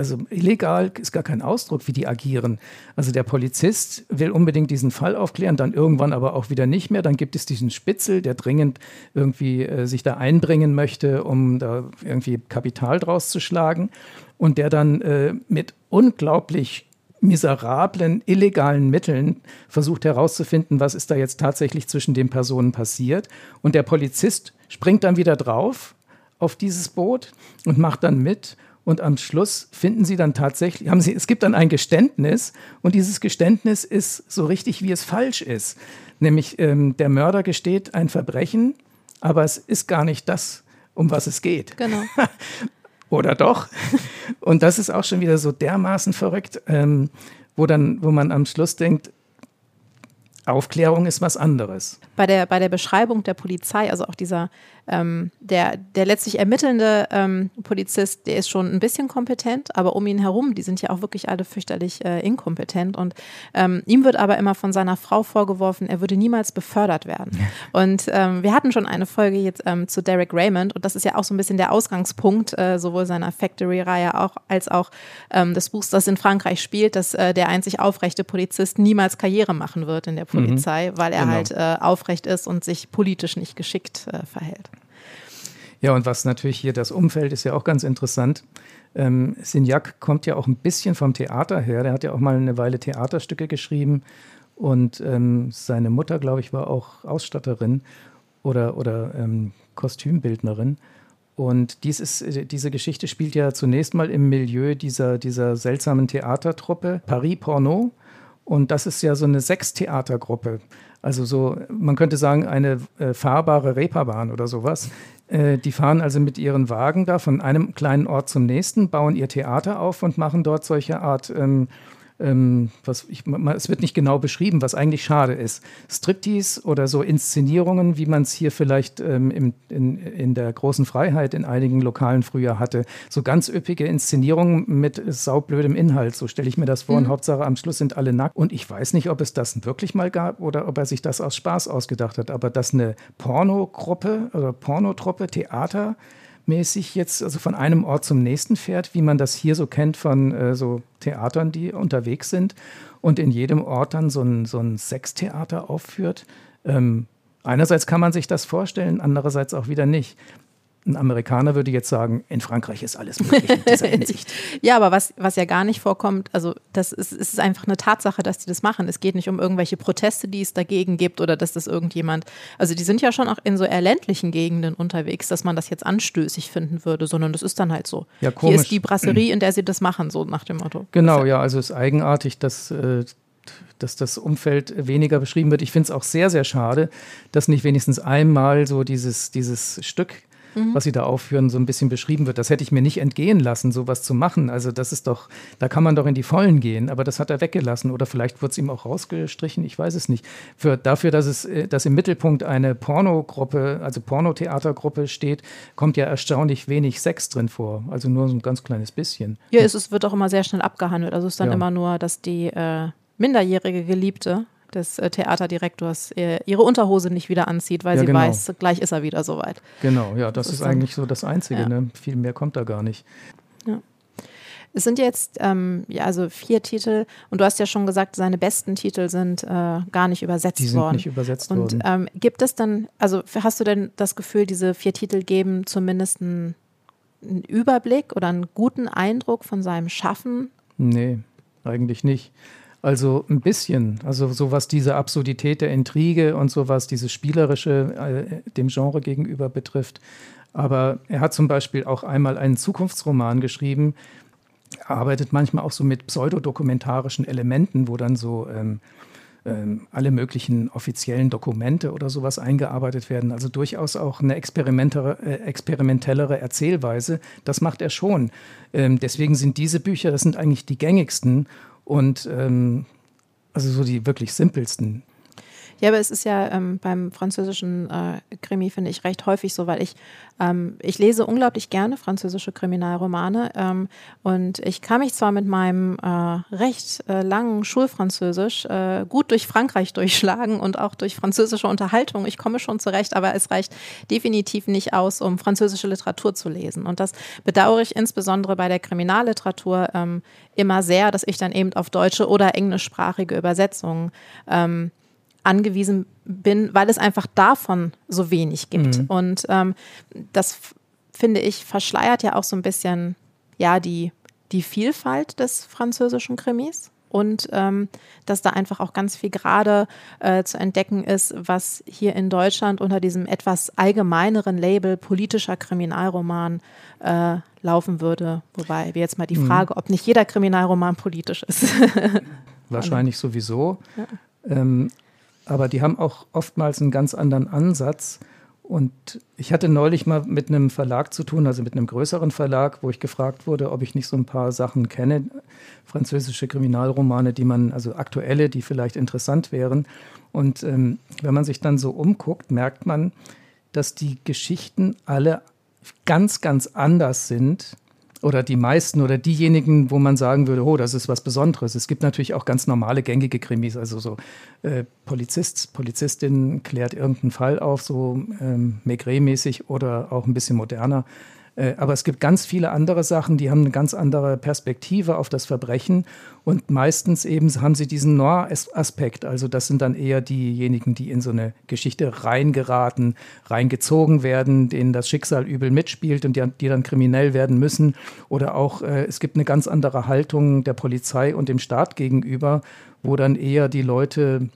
also illegal ist gar kein Ausdruck, wie die agieren. Also der Polizist will unbedingt diesen Fall aufklären, dann irgendwann aber auch wieder nicht mehr. Dann gibt es diesen Spitzel, der dringend irgendwie äh, sich da einbringen möchte, um da irgendwie Kapital draus zu schlagen und der dann äh, mit unglaublich miserablen, illegalen Mitteln versucht herauszufinden, was ist da jetzt tatsächlich zwischen den Personen passiert. Und der Polizist springt dann wieder drauf auf dieses Boot und macht dann mit. Und am Schluss finden sie dann tatsächlich, haben sie, es gibt dann ein Geständnis und dieses Geständnis ist so richtig, wie es falsch ist. Nämlich ähm, der Mörder gesteht ein Verbrechen, aber es ist gar nicht das, um was es geht. Genau. Oder doch? Und das ist auch schon wieder so dermaßen verrückt, ähm, wo, dann, wo man am Schluss denkt, Aufklärung ist was anderes. Bei der, bei der Beschreibung der Polizei, also auch dieser ähm, der, der letztlich ermittelnde ähm, Polizist, der ist schon ein bisschen kompetent, aber um ihn herum, die sind ja auch wirklich alle fürchterlich äh, inkompetent. Und ähm, ihm wird aber immer von seiner Frau vorgeworfen, er würde niemals befördert werden. Und ähm, wir hatten schon eine Folge jetzt ähm, zu Derek Raymond und das ist ja auch so ein bisschen der Ausgangspunkt äh, sowohl seiner Factory-Reihe auch als auch ähm, des Buchs, das in Frankreich spielt, dass äh, der einzig aufrechte Polizist niemals Karriere machen wird in der mhm. Polizei, mhm. weil er genau. halt äh, aufrecht ist und sich politisch nicht geschickt äh, verhält. Ja, und was natürlich hier das Umfeld ist ja auch ganz interessant. Ähm, Signac kommt ja auch ein bisschen vom Theater her. Der hat ja auch mal eine Weile Theaterstücke geschrieben. Und ähm, seine Mutter, glaube ich, war auch Ausstatterin oder, oder ähm, Kostümbildnerin. Und dies ist, äh, diese Geschichte spielt ja zunächst mal im Milieu dieser, dieser seltsamen Theatertruppe Paris Porno. Und das ist ja so eine Sechstheatergruppe. Also so, man könnte sagen, eine äh, fahrbare Reeperbahn oder sowas. Äh, die fahren also mit ihren Wagen da von einem kleinen Ort zum nächsten, bauen ihr Theater auf und machen dort solche Art ähm, ähm, was ich, es wird nicht genau beschrieben, was eigentlich schade ist. Striptease oder so Inszenierungen, wie man es hier vielleicht ähm, im, in, in der großen Freiheit in einigen Lokalen früher hatte. So ganz üppige Inszenierungen mit saublödem Inhalt, so stelle ich mir das vor. Mhm. Und Hauptsache am Schluss sind alle nackt. Und ich weiß nicht, ob es das wirklich mal gab oder ob er sich das aus Spaß ausgedacht hat. Aber dass eine Pornogruppe oder Pornotruppe, Theater, mäßig jetzt also von einem Ort zum nächsten fährt, wie man das hier so kennt von äh, so Theatern, die unterwegs sind und in jedem Ort dann so ein, so ein Sextheater aufführt. Ähm, einerseits kann man sich das vorstellen, andererseits auch wieder nicht ein Amerikaner würde jetzt sagen, in Frankreich ist alles möglich in dieser Hinsicht. ja, aber was, was ja gar nicht vorkommt, also das ist, ist einfach eine Tatsache, dass die das machen. Es geht nicht um irgendwelche Proteste, die es dagegen gibt oder dass das irgendjemand, also die sind ja schon auch in so eher ländlichen Gegenden unterwegs, dass man das jetzt anstößig finden würde, sondern das ist dann halt so. Ja, komisch. Hier ist die Brasserie, in der sie das machen, so nach dem Motto. Genau, ja, also es ist eigenartig, dass äh, dass das Umfeld weniger beschrieben wird. Ich finde es auch sehr, sehr schade, dass nicht wenigstens einmal so dieses, dieses Stück mhm. was Sie da aufführen, so ein bisschen beschrieben wird. Das hätte ich mir nicht entgehen lassen, sowas zu machen. Also das ist doch, da kann man doch in die Vollen gehen. Aber das hat er weggelassen oder vielleicht wurde es ihm auch rausgestrichen. Ich weiß es nicht. Für, dafür, dass es, äh, dass im Mittelpunkt eine Pornogruppe, also Pornotheatergruppe steht, kommt ja erstaunlich wenig Sex drin vor. Also nur so ein ganz kleines bisschen. Ja, es, es wird auch immer sehr schnell abgehandelt. Also es ist dann ja. immer nur, dass die äh, minderjährige Geliebte des äh, Theaterdirektors äh, ihre Unterhose nicht wieder anzieht, weil ja, sie genau. weiß, gleich ist er wieder soweit. Genau, ja, das, das ist, eigentlich so das Einzige. Ja. Ne? Viel mehr kommt da gar nicht. Ja. Es sind jetzt ähm, ja, also vier Titel und du hast ja schon gesagt, seine besten Titel sind äh, gar nicht übersetzt worden. Die sind worden. nicht übersetzt und, worden. Ähm, gibt es dann, also hast du denn das Gefühl, diese vier Titel geben zumindest einen, einen Überblick oder einen guten Eindruck von seinem Schaffen? Nee, eigentlich nicht. Also ein bisschen, also so was diese Absurdität der Intrige und so was dieses Spielerische äh, dem Genre gegenüber betrifft. Aber er hat zum Beispiel auch einmal einen Zukunftsroman geschrieben, arbeitet manchmal auch so mit pseudodokumentarischen Elementen, wo dann so ähm, ähm, alle möglichen offiziellen Dokumente oder sowas eingearbeitet werden. Also durchaus auch eine äh, experimentellere Erzählweise. Das macht er schon. Ähm, deswegen sind diese Bücher, das sind eigentlich die gängigsten und ähm, also so die wirklich simpelsten. Ja, aber es ist ja ähm, beim französischen äh, Krimi, finde ich, recht häufig so, weil ich, ähm, ich lese unglaublich gerne französische Kriminalromane ähm, und ich kann mich zwar mit meinem äh, recht äh, langen Schulfranzösisch äh, gut durch Frankreich durchschlagen und auch durch französische Unterhaltung. Ich komme schon zurecht, aber es reicht definitiv nicht aus, um französische Literatur zu lesen. Und das bedauere ich insbesondere bei der Kriminalliteratur ähm, immer sehr, dass ich dann eben auf deutsche oder englischsprachige Übersetzungen ähm, angewiesen bin, weil es einfach davon so wenig gibt. Mhm. Und ähm, das finde ich verschleiert ja auch so ein bisschen ja die, die Vielfalt des französischen Krimis. und ähm, dass da einfach auch ganz viel gerade äh, zu entdecken ist, was hier in Deutschland unter diesem etwas allgemeineren Label politischer Kriminalroman äh, laufen würde. Wobei wir jetzt mal die mhm. Frage, ob nicht jeder Kriminalroman politisch ist. Wahrscheinlich sowieso. Ja. Ähm, aber die haben auch oftmals einen ganz anderen Ansatz. Und ich hatte neulich mal mit einem Verlag zu tun, also mit einem größeren Verlag, wo ich gefragt wurde, ob ich nicht so ein paar Sachen kenne, französische Kriminalromane, die man, also aktuelle, die vielleicht interessant wären. Und ähm, wenn man sich dann so umguckt, merkt man, dass die Geschichten alle ganz, ganz anders sind oder die meisten oder diejenigen, wo man sagen würde, oh, das ist was Besonderes. Es gibt natürlich auch ganz normale gängige Krimis, also so äh, Polizist, Polizistin klärt irgendeinen Fall auf, so ähm, Maigret-mäßig oder auch ein bisschen moderner. Äh, aber es gibt ganz viele andere Sachen, die haben eine ganz andere Perspektive auf das Verbrechen und meistens eben haben sie diesen Noir-Aspekt. Also das sind dann eher diejenigen, die in so eine Geschichte reingeraten, reingezogen werden, denen das Schicksal übel mitspielt und die, die dann kriminell werden müssen. Oder auch äh, es gibt eine ganz andere Haltung der Polizei und dem Staat gegenüber, wo dann eher die Leute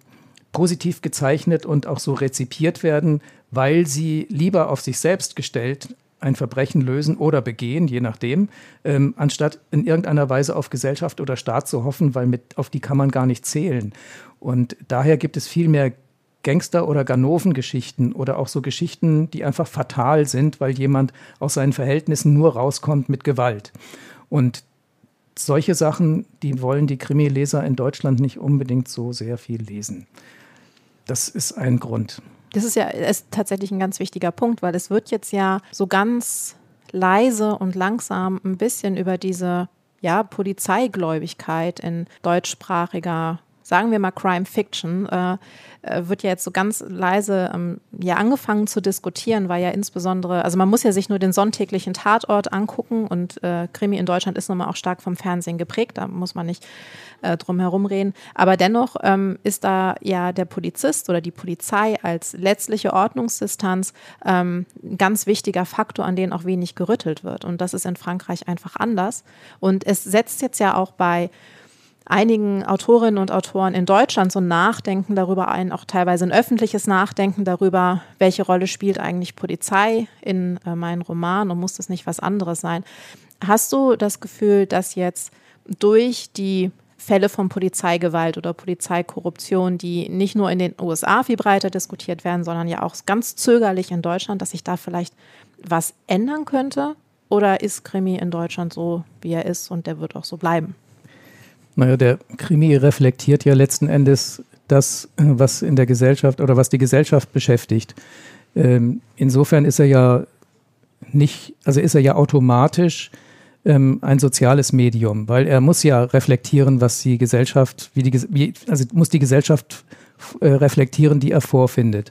positiv gezeichnet und auch so rezipiert werden, weil sie lieber auf sich selbst gestellt ein Verbrechen lösen oder begehen, je nachdem, ähm, anstatt in irgendeiner Weise auf Gesellschaft oder Staat zu hoffen, weil mit, auf die kann man gar nicht zählen. Und daher gibt es viel mehr Gangster- oder Ganoven-Geschichten oder auch so Geschichten, die einfach fatal sind, weil jemand aus seinen Verhältnissen nur rauskommt mit Gewalt. Und solche Sachen, die wollen die Krimileser in Deutschland nicht unbedingt so sehr viel lesen. Das ist ein Grund. Das ist ja ist tatsächlich ein ganz wichtiger Punkt, weil es wird jetzt ja so ganz leise und langsam ein bisschen über diese ja, Polizeigläubigkeit in deutschsprachiger sagen wir mal Crime Fiction, äh, äh, wird ja jetzt so ganz leise ähm, ja angefangen zu diskutieren, weil ja insbesondere, also man muss ja sich nur den sonntäglichen Tatort angucken und äh, Krimi in Deutschland ist nochmal auch stark vom Fernsehen geprägt, da muss man nicht äh, drum herum reden. Aber dennoch ähm, ist da ja der Polizist oder die Polizei als letztliche Ordnungsdistanz ähm, ein ganz wichtiger Faktor, an den auch wenig gerüttelt wird. Und das ist in Frankreich einfach anders. Und es setzt jetzt ja auch bei einigen Autorinnen und Autoren in Deutschland so ein Nachdenken darüber ein, auch teilweise ein öffentliches Nachdenken darüber, welche Rolle spielt eigentlich Polizei in äh, meinen Roman und muss das nicht was anderes sein. Hast du das Gefühl, dass jetzt durch die Fälle von Polizeigewalt oder Polizeikorruption, die nicht nur in den USA viel breiter diskutiert werden, sondern ja auch ganz zögerlich in Deutschland, dass sich da vielleicht was ändern könnte? Oder ist Krimi in Deutschland so, wie er ist und der wird auch so bleiben? Naja, der Krimi reflektiert ja letzten Endes das, was in der Gesellschaft oder was die Gesellschaft beschäftigt. Ähm, insofern ist er ja nicht, also ist er ja automatisch ähm, ein soziales Medium, weil er muss ja reflektieren, was die Gesellschaft, wie die, wie, also muss die Gesellschaft äh, reflektieren, die er vorfindet.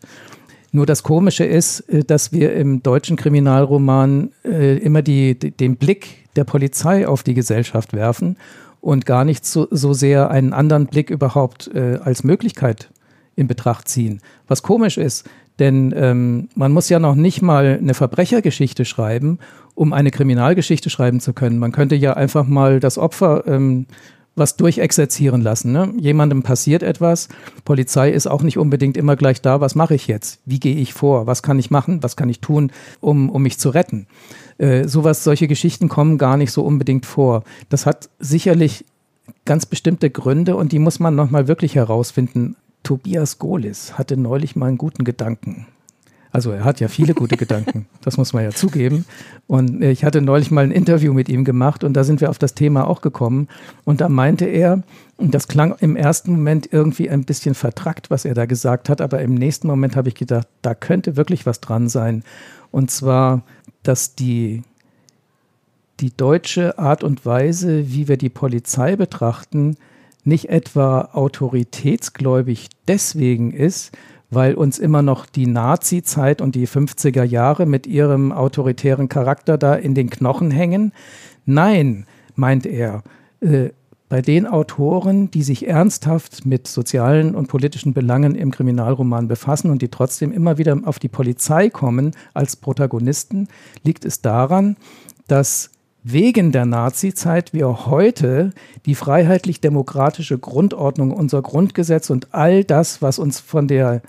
Nur das Komische ist, äh, dass wir im deutschen Kriminalroman äh, immer die, den Blick der Polizei auf die Gesellschaft werfen und gar nicht so, so sehr einen anderen Blick überhaupt äh, als Möglichkeit in Betracht ziehen. Was komisch ist, denn ähm, man muss ja noch nicht mal eine Verbrechergeschichte schreiben, um eine Kriminalgeschichte schreiben zu können. Man könnte ja einfach mal das Opfer ähm, was durchexerzieren lassen. Ne? Jemandem passiert etwas, Polizei ist auch nicht unbedingt immer gleich da, was mache ich jetzt? Wie gehe ich vor? Was kann ich machen? Was kann ich tun, um, um mich zu retten? Äh, sowas, solche Geschichten kommen gar nicht so unbedingt vor. Das hat sicherlich ganz bestimmte Gründe und die muss man nochmal wirklich herausfinden. Tobias Golis hatte neulich mal einen guten Gedanken. Also er hat ja viele gute Gedanken, das muss man ja zugeben. Und ich hatte neulich mal ein Interview mit ihm gemacht und da sind wir auf das Thema auch gekommen. Und da meinte er, und das klang im ersten Moment irgendwie ein bisschen vertrackt, was er da gesagt hat, aber im nächsten Moment habe ich gedacht, da könnte wirklich was dran sein. Und zwar, dass die, die deutsche Art und Weise, wie wir die Polizei betrachten, nicht etwa autoritätsgläubig deswegen ist, weil uns immer noch die Nazi-Zeit und die 50er Jahre mit ihrem autoritären Charakter da in den Knochen hängen. Nein, meint er, äh, bei den Autoren, die sich ernsthaft mit sozialen und politischen Belangen im Kriminalroman befassen und die trotzdem immer wieder auf die Polizei kommen als Protagonisten, liegt es daran, dass wegen der Nazizeit wir heute die freiheitlich-demokratische Grundordnung, unser Grundgesetz und all das, was uns von der,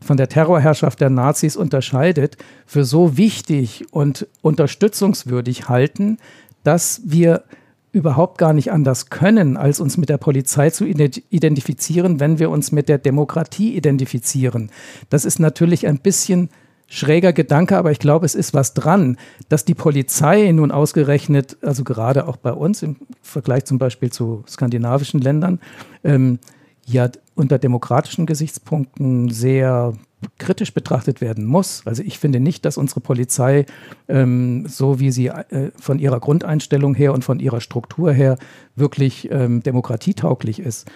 von der Terrorherrschaft der Nazis unterscheidet, für so wichtig und unterstützungswürdig halten, dass wir überhaupt gar nicht anders können, als uns mit der Polizei zu identifizieren, wenn wir uns mit der Demokratie identifizieren. Das ist natürlich ein bisschen schräger Gedanke, aber ich glaube, es ist was dran, dass die Polizei nun ausgerechnet, also gerade auch bei uns im Vergleich zum Beispiel zu skandinavischen Ländern, ähm, ja unter demokratischen Gesichtspunkten sehr kritisch betrachtet werden muss. Also ich finde nicht, dass unsere Polizei, ähm, so wie sie äh, von ihrer Grundeinstellung her und von ihrer Struktur her wirklich ähm, demokratietauglich ist.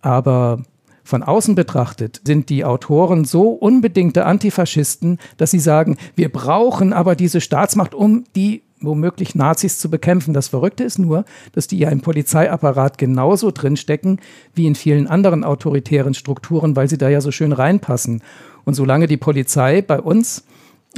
Aber von außen betrachtet sind die Autoren so unbedingte Antifaschisten, dass sie sagen, wir brauchen aber diese Staatsmacht, um die womöglich Nazis zu bekämpfen. Das Verrückte ist nur, dass die ja im Polizeiapparat genauso drinstecken wie in vielen anderen autoritären Strukturen, weil sie da ja so schön reinpassen. Und solange die Polizei bei uns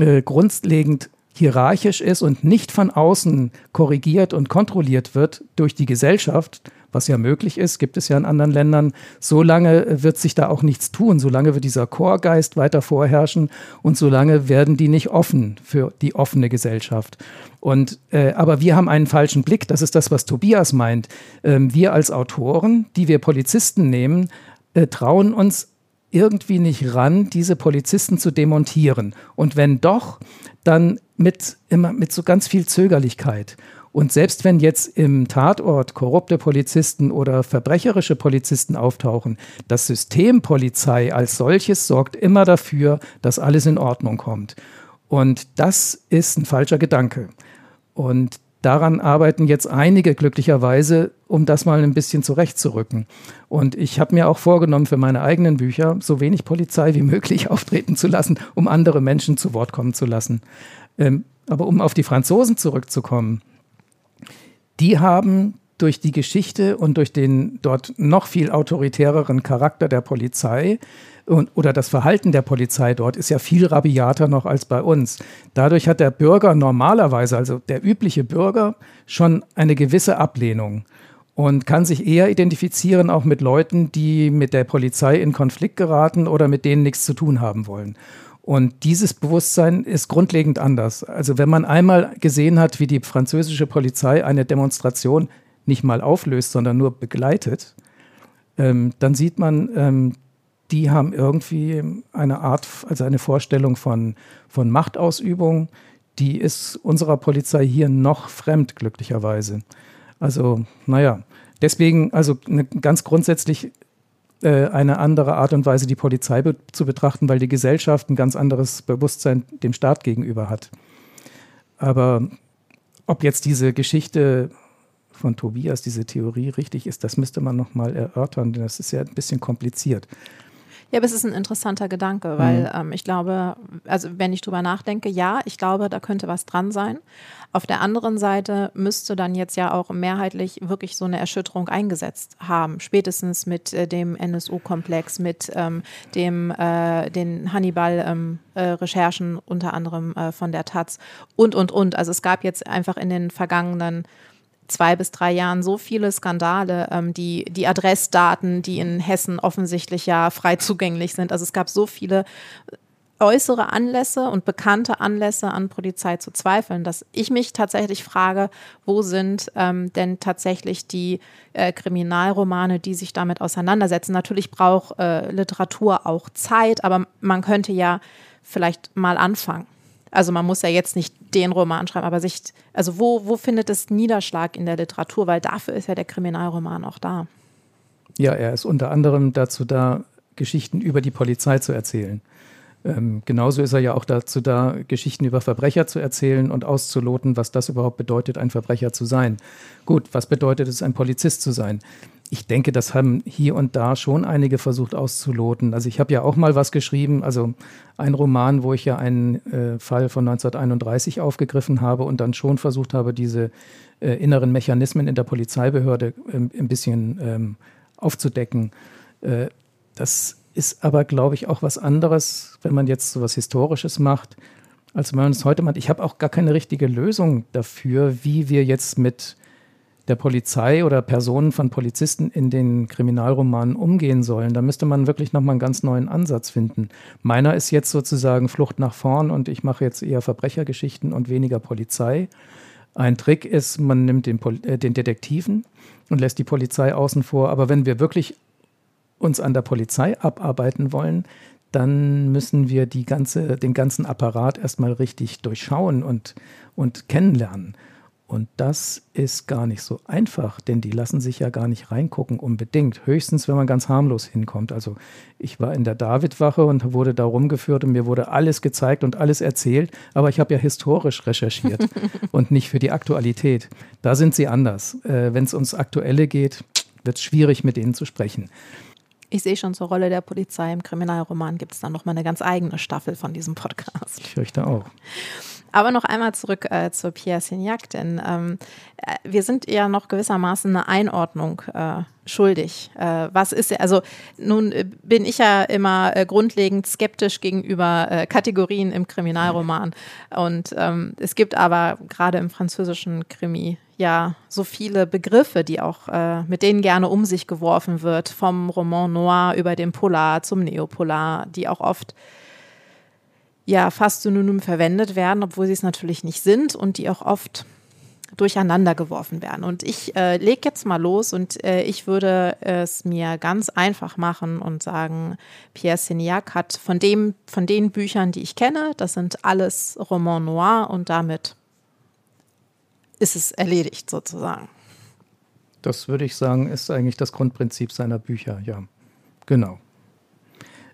äh, grundlegend hierarchisch ist und nicht von außen korrigiert und kontrolliert wird durch die Gesellschaft, was ja möglich ist, gibt es ja in anderen Ländern, solange wird sich da auch nichts tun, solange wird dieser Chorgeist weiter vorherrschen und solange werden die nicht offen für die offene Gesellschaft. Und äh, aber wir haben einen falschen Blick, das ist das, was Tobias meint. Ähm, wir als Autoren, die wir Polizisten nehmen, äh, trauen uns irgendwie nicht ran, diese Polizisten zu demontieren. Und wenn doch, dann mit immer mit so ganz viel Zögerlichkeit. Und selbst wenn jetzt im Tatort korrupte Polizisten oder verbrecherische Polizisten auftauchen, das System Polizei als solches sorgt immer dafür, dass alles in Ordnung kommt. Und das ist ein falscher Gedanke. Und daran arbeiten jetzt einige glücklicherweise, um das mal ein bisschen zurechtzurücken. Und ich habe mir auch vorgenommen, für meine eigenen Bücher so wenig Polizei wie möglich auftreten zu lassen, um andere Menschen zu Wort kommen zu lassen. Ähm, aber um auf die Franzosen zurückzukommen, die haben durch die Geschichte und durch den dort noch viel autoritäreren Charakter der Polizei und, oder das Verhalten der Polizei dort ist ja viel rabiater noch als bei uns. Dadurch hat der Bürger normalerweise, also der übliche Bürger, schon eine gewisse Ablehnung und kann sich eher identifizieren auch mit Leuten, die mit der Polizei in Konflikt geraten oder mit denen nichts zu tun haben wollen. Und dieses Bewusstsein ist grundlegend anders. Also wenn man einmal gesehen hat, wie die französische Polizei eine Demonstration nicht mal auflöst, sondern nur begleitet, ähm, dann sieht man, ähm, die haben irgendwie eine Art, also eine Vorstellung von, von Machtausübung, die ist unserer Polizei hier noch fremd, glücklicherweise. Also, naja, deswegen, also eine, ganz grundsätzlich äh, eine andere Art und Weise, die Polizei be zu betrachten, weil die Gesellschaft ein ganz anderes Bewusstsein dem Staat gegenüber hat. Aber ob jetzt diese Geschichte von Tobias, diese Theorie richtig ist, das müsste man nochmal erörtern, denn das ist ja ein bisschen kompliziert. Ja, aber es ist ein interessanter Gedanke, weil mhm. ähm, ich glaube, also wenn ich drüber nachdenke, ja, ich glaube, da könnte was dran sein. Auf der anderen Seite müsste dann jetzt ja auch mehrheitlich wirklich so eine Erschütterung eingesetzt haben, spätestens mit äh, dem NSU-Komplex, mit ähm, dem äh, den Hannibal-Recherchen ähm, äh, unter anderem äh, von der Taz und und und. Also es gab jetzt einfach in den vergangenen zwei bis drei Jahren so viele Skandale, ähm, die, die Adressdaten, die in Hessen offensichtlich ja frei zugänglich sind. Also es gab so viele äußere Anlässe und bekannte Anlässe an Polizei zu zweifeln, dass ich mich tatsächlich frage, wo sind ähm, denn tatsächlich die äh, Kriminalromane, die sich damit auseinandersetzen. Natürlich braucht äh, Literatur auch Zeit, aber man könnte ja vielleicht mal anfangen. Also man muss ja jetzt nicht den Roman schreiben, aber sich, also wo, wo findet es Niederschlag in der Literatur? Weil dafür ist ja der Kriminalroman auch da. Ja, er ist unter anderem dazu da, Geschichten über die Polizei zu erzählen. Ähm, genauso ist er ja auch dazu da, Geschichten über Verbrecher zu erzählen und auszuloten, was das überhaupt bedeutet, ein Verbrecher zu sein. Gut, was bedeutet es, ein Polizist zu sein? Ich denke, das haben hier und da schon einige versucht auszuloten. Also ich habe ja auch mal was geschrieben, also ein Roman, wo ich ja einen äh, Fall von 1931 aufgegriffen habe und dann schon versucht habe, diese äh, inneren Mechanismen in der Polizeibehörde äh, ein bisschen ähm, aufzudecken. Äh, das ist aber, glaube ich, auch was anderes, wenn man jetzt so was Historisches macht, als man es heute macht. Ich habe auch gar keine richtige Lösung dafür, wie wir jetzt mit der Polizei oder Personen von Polizisten in den Kriminalromanen umgehen sollen. Da müsste man wirklich nochmal einen ganz neuen Ansatz finden. Meiner ist jetzt sozusagen Flucht nach vorn und ich mache jetzt eher Verbrechergeschichten und weniger Polizei. Ein Trick ist, man nimmt den, äh, den Detektiven und lässt die Polizei außen vor. Aber wenn wir wirklich uns an der Polizei abarbeiten wollen, dann müssen wir ganze, den ganzen Apparat erstmal richtig durchschauen und, und kennenlernen. Und das ist gar nicht so einfach, denn die lassen sich ja gar nicht reingucken unbedingt. Höchstens, wenn man ganz harmlos hinkommt. Also ich war in der Davidwache und wurde da rumgeführt und mir wurde alles gezeigt und alles erzählt, aber ich habe ja historisch recherchiert und nicht für die Aktualität. Da sind sie anders. Äh, wenn es ums Aktuelle geht, wird es schwierig, mit ihnen zu sprechen. Ich sehe schon zur Rolle der Polizei im Kriminalroman gibt es dann nochmal eine ganz eigene Staffel von diesem Podcast. Ich fürchte auch. Aber noch einmal zurück äh, zur Pierre Signac, denn ähm, äh, wir sind ja noch gewissermaßen eine Einordnung äh, schuldig. Äh, was ist, also nun äh, bin ich ja immer äh, grundlegend skeptisch gegenüber Kategorien im Kriminalroman. Und ähm, es gibt aber gerade im französischen Krimi ja so viele Begriffe, die auch, mit denen gerne um sich geworfen wird, vom Roman Noir über den Polar zum Neopolar, die auch oft ja fast synonym verwendet werden, obwohl sie es natürlich nicht sind und die auch oft durcheinander geworfen werden. Und ich äh, lege jetzt mal los und äh, ich würde es mir ganz einfach machen und sagen, Pierre Signac hat von dem, von den Büchern, die ich kenne, das sind alles Roman Noir und damit ist es erledigt sozusagen. Das würde ich sagen, ist eigentlich das Grundprinzip seiner Bücher, ja. Genau.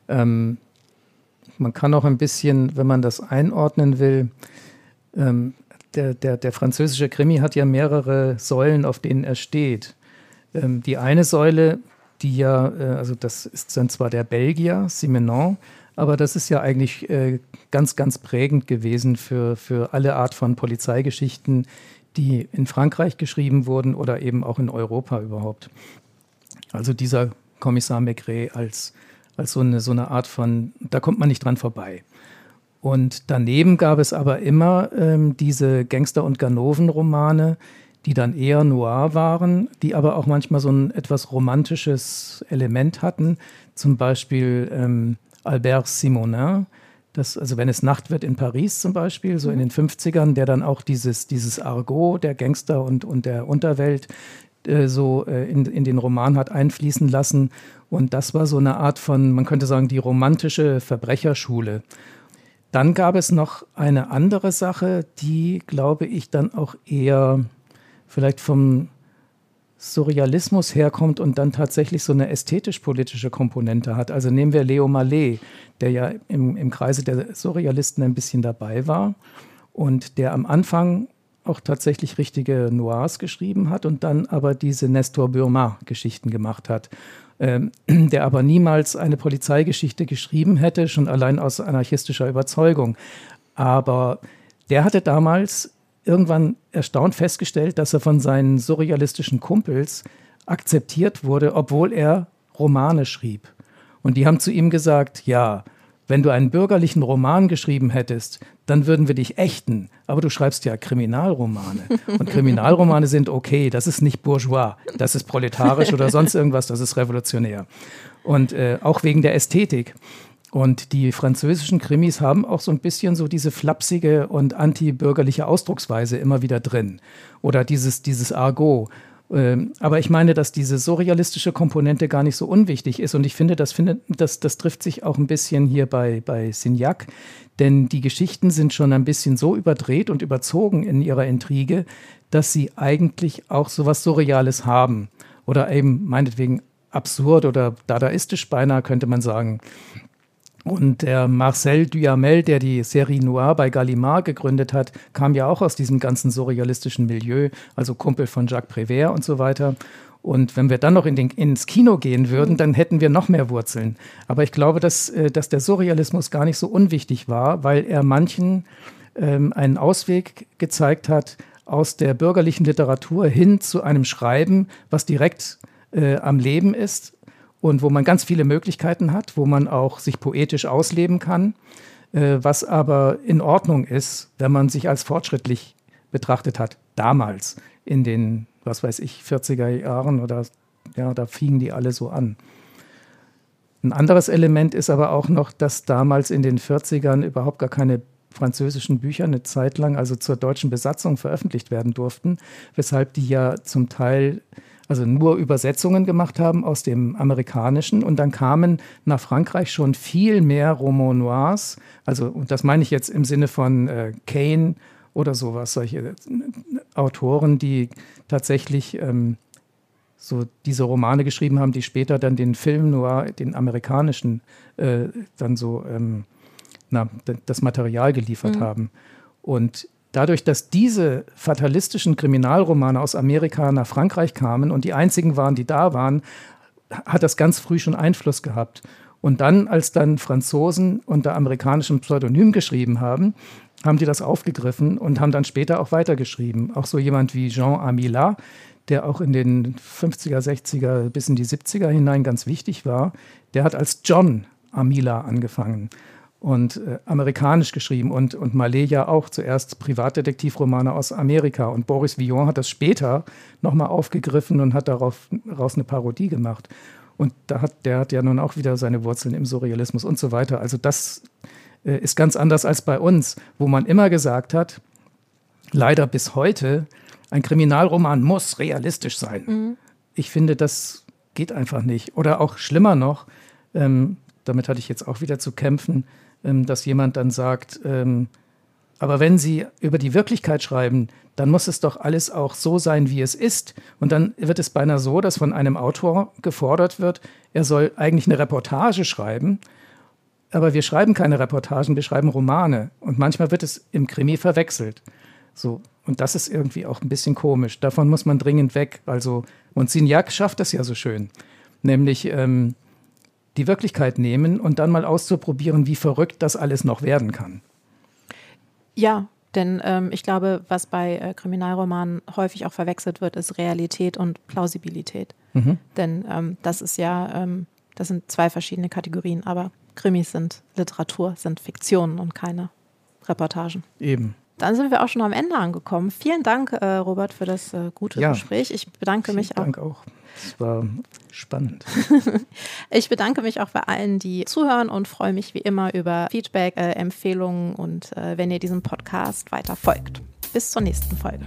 Ähm, man kann auch ein bisschen, wenn man das einordnen will, ähm, der, der, der französische Krimi hat ja mehrere Säulen, auf denen er steht. Ähm, die eine Säule, die ja, äh, also das ist dann zwar der Belgier, Simenon, aber das ist ja eigentlich äh, ganz, ganz prägend gewesen für, für alle Art von Polizeigeschichten, die in Frankreich geschrieben wurden oder eben auch in Europa überhaupt. Also dieser Kommissar Maigret als als so eine, so eine Art von, da kommt man nicht dran vorbei. Und daneben gab es aber immer ähm, diese Gangster- und Ganoven-Romane, die dann eher noir waren, die aber auch manchmal so ein etwas romantisches Element hatten. Zum Beispiel ähm, Albert Simonin, das, also wenn es Nacht wird in Paris zum Beispiel, so in den 50ern, der dann auch dieses, dieses Argot der Gangster und, und der Unterwelt äh, so äh, in, in den Roman hat einfließen lassen. Und das war so eine Art von, man könnte sagen, die romantische Verbrecherschule. Dann gab es noch eine andere Sache, die, glaube ich, dann auch eher vielleicht vom Surrealismus herkommt und dann tatsächlich so eine ästhetisch-politische Komponente hat. Also nehmen wir Leo Mallet, der ja im, im Kreise der Surrealisten ein bisschen dabei war und der am Anfang auch tatsächlich richtige Noirs geschrieben hat und dann aber diese Nestor Burma-Geschichten gemacht hat, der aber niemals eine Polizeigeschichte geschrieben hätte, schon allein aus anarchistischer Überzeugung. Aber der hatte damals irgendwann erstaunt festgestellt, dass er von seinen surrealistischen Kumpels akzeptiert wurde, obwohl er Romane schrieb. Und die haben zu ihm gesagt, ja, wenn du einen bürgerlichen Roman geschrieben hättest, dann würden wir dich ächten. Aber du schreibst ja Kriminalromane. Und Kriminalromane sind okay, das ist nicht bourgeois, das ist proletarisch oder sonst irgendwas, das ist revolutionär. Und äh, auch wegen der Ästhetik. Und die französischen Krimis haben auch so ein bisschen so diese flapsige und antibürgerliche Ausdrucksweise immer wieder drin. Oder dieses, dieses Argot. Ähm, aber ich meine, dass diese surrealistische Komponente gar nicht so unwichtig ist. Und ich finde, das, finde, das, das trifft sich auch ein bisschen hier bei, bei Signac. Denn die Geschichten sind schon ein bisschen so überdreht und überzogen in ihrer Intrige, dass sie eigentlich auch so was Surreales haben. Oder eben meinetwegen absurd oder dadaistisch beinahe, könnte man sagen. Und der Marcel Duhamel, der die Serie Noir bei Gallimard gegründet hat, kam ja auch aus diesem ganzen surrealistischen Milieu, also Kumpel von Jacques Prévert und so weiter. Und wenn wir dann noch in den, ins Kino gehen würden, dann hätten wir noch mehr Wurzeln. Aber ich glaube, dass, äh, dass der Surrealismus gar nicht so unwichtig war, weil er manchen ähm, einen Ausweg gezeigt hat aus der bürgerlichen Literatur hin zu einem Schreiben, was direkt äh, am Leben ist und wo man ganz viele Möglichkeiten hat, wo man auch sich poetisch ausleben kann. äh, was aber in Ordnung ist, wenn man sich als fortschrittlich betrachtet hat, damals in den, was weiß ich, 40er Jahren oder ja, da fingen die alle so an. Ein anderes Element ist aber auch noch, dass damals in den 40ern überhaupt gar keine französischen Bücher eine Zeit lang, also zur deutschen Besatzung, veröffentlicht werden durften, weshalb die ja zum Teil also nur Übersetzungen gemacht haben aus dem Amerikanischen und dann kamen nach Frankreich schon viel mehr Roman Noirs, also und das meine ich jetzt im Sinne von äh, Kane oder sowas, solche äh, Autoren, die tatsächlich ähm, so diese Romane geschrieben haben, die später dann den Film Noir, den amerikanischen, äh, dann so ähm, na, das Material geliefert mhm. haben. Und dadurch, dass diese fatalistischen Kriminalromane aus Amerika nach Frankreich kamen und die einzigen waren, die da waren, hat das ganz früh schon Einfluss gehabt. Und dann, als dann Franzosen unter amerikanischem Pseudonym geschrieben haben, haben die das aufgegriffen und haben dann später auch weitergeschrieben. Auch so jemand wie Jean Amila, der auch in den 50er, 60er bis in die 70er hinein ganz wichtig war, der hat als John Amila angefangen und äh, amerikanisch geschrieben und, und Malé ja auch zuerst Privatdetektivromane aus Amerika. Und Boris Villon hat das später nochmal aufgegriffen und hat darauf, daraus eine Parodie gemacht. Und da hat, der hat ja nun auch wieder seine Wurzeln im Surrealismus und so weiter. Also das äh, ist ganz anders als bei uns, wo man immer gesagt hat, leider bis heute, ein Kriminalroman muss realistisch sein. Mhm. Ich finde, das geht einfach nicht. Oder auch schlimmer noch, ähm, damit hatte ich jetzt auch wieder zu kämpfen, dass jemand dann sagt, ähm, aber wenn Sie über die Wirklichkeit schreiben, dann muss es doch alles auch so sein, wie es ist. Und dann wird es beinahe so, dass von einem Autor gefordert wird, er soll eigentlich eine Reportage schreiben. Aber wir schreiben keine Reportagen, wir schreiben Romane. Und manchmal wird es im Krimi verwechselt. So. Und das ist irgendwie auch ein bisschen komisch. Davon muss man dringend weg. Also, und Signac schafft das ja so schön. Nämlich, ähm, die Wirklichkeit nehmen und dann mal auszuprobieren, wie verrückt das alles noch werden kann. Ja, denn ähm, ich glaube, was bei äh, Kriminalromanen häufig auch verwechselt wird, ist Realität und Plausibilität. Mhm. Denn ähm, das ist ja, ähm, das sind zwei verschiedene Kategorien, aber Krimis sind Literatur, sind Fiktionen und keine Reportagen. Eben. Dann sind wir auch schon am Ende angekommen. Vielen Dank, äh, Robert, für das äh, gute ja. Gespräch. Ich bedanke Vielen mich auch. Dank auch. Es war spannend. ich bedanke mich auch bei allen, die zuhören und freue mich wie immer über Feedback, äh, Empfehlungen und äh, wenn ihr diesem Podcast weiter folgt. Bis zur nächsten Folge.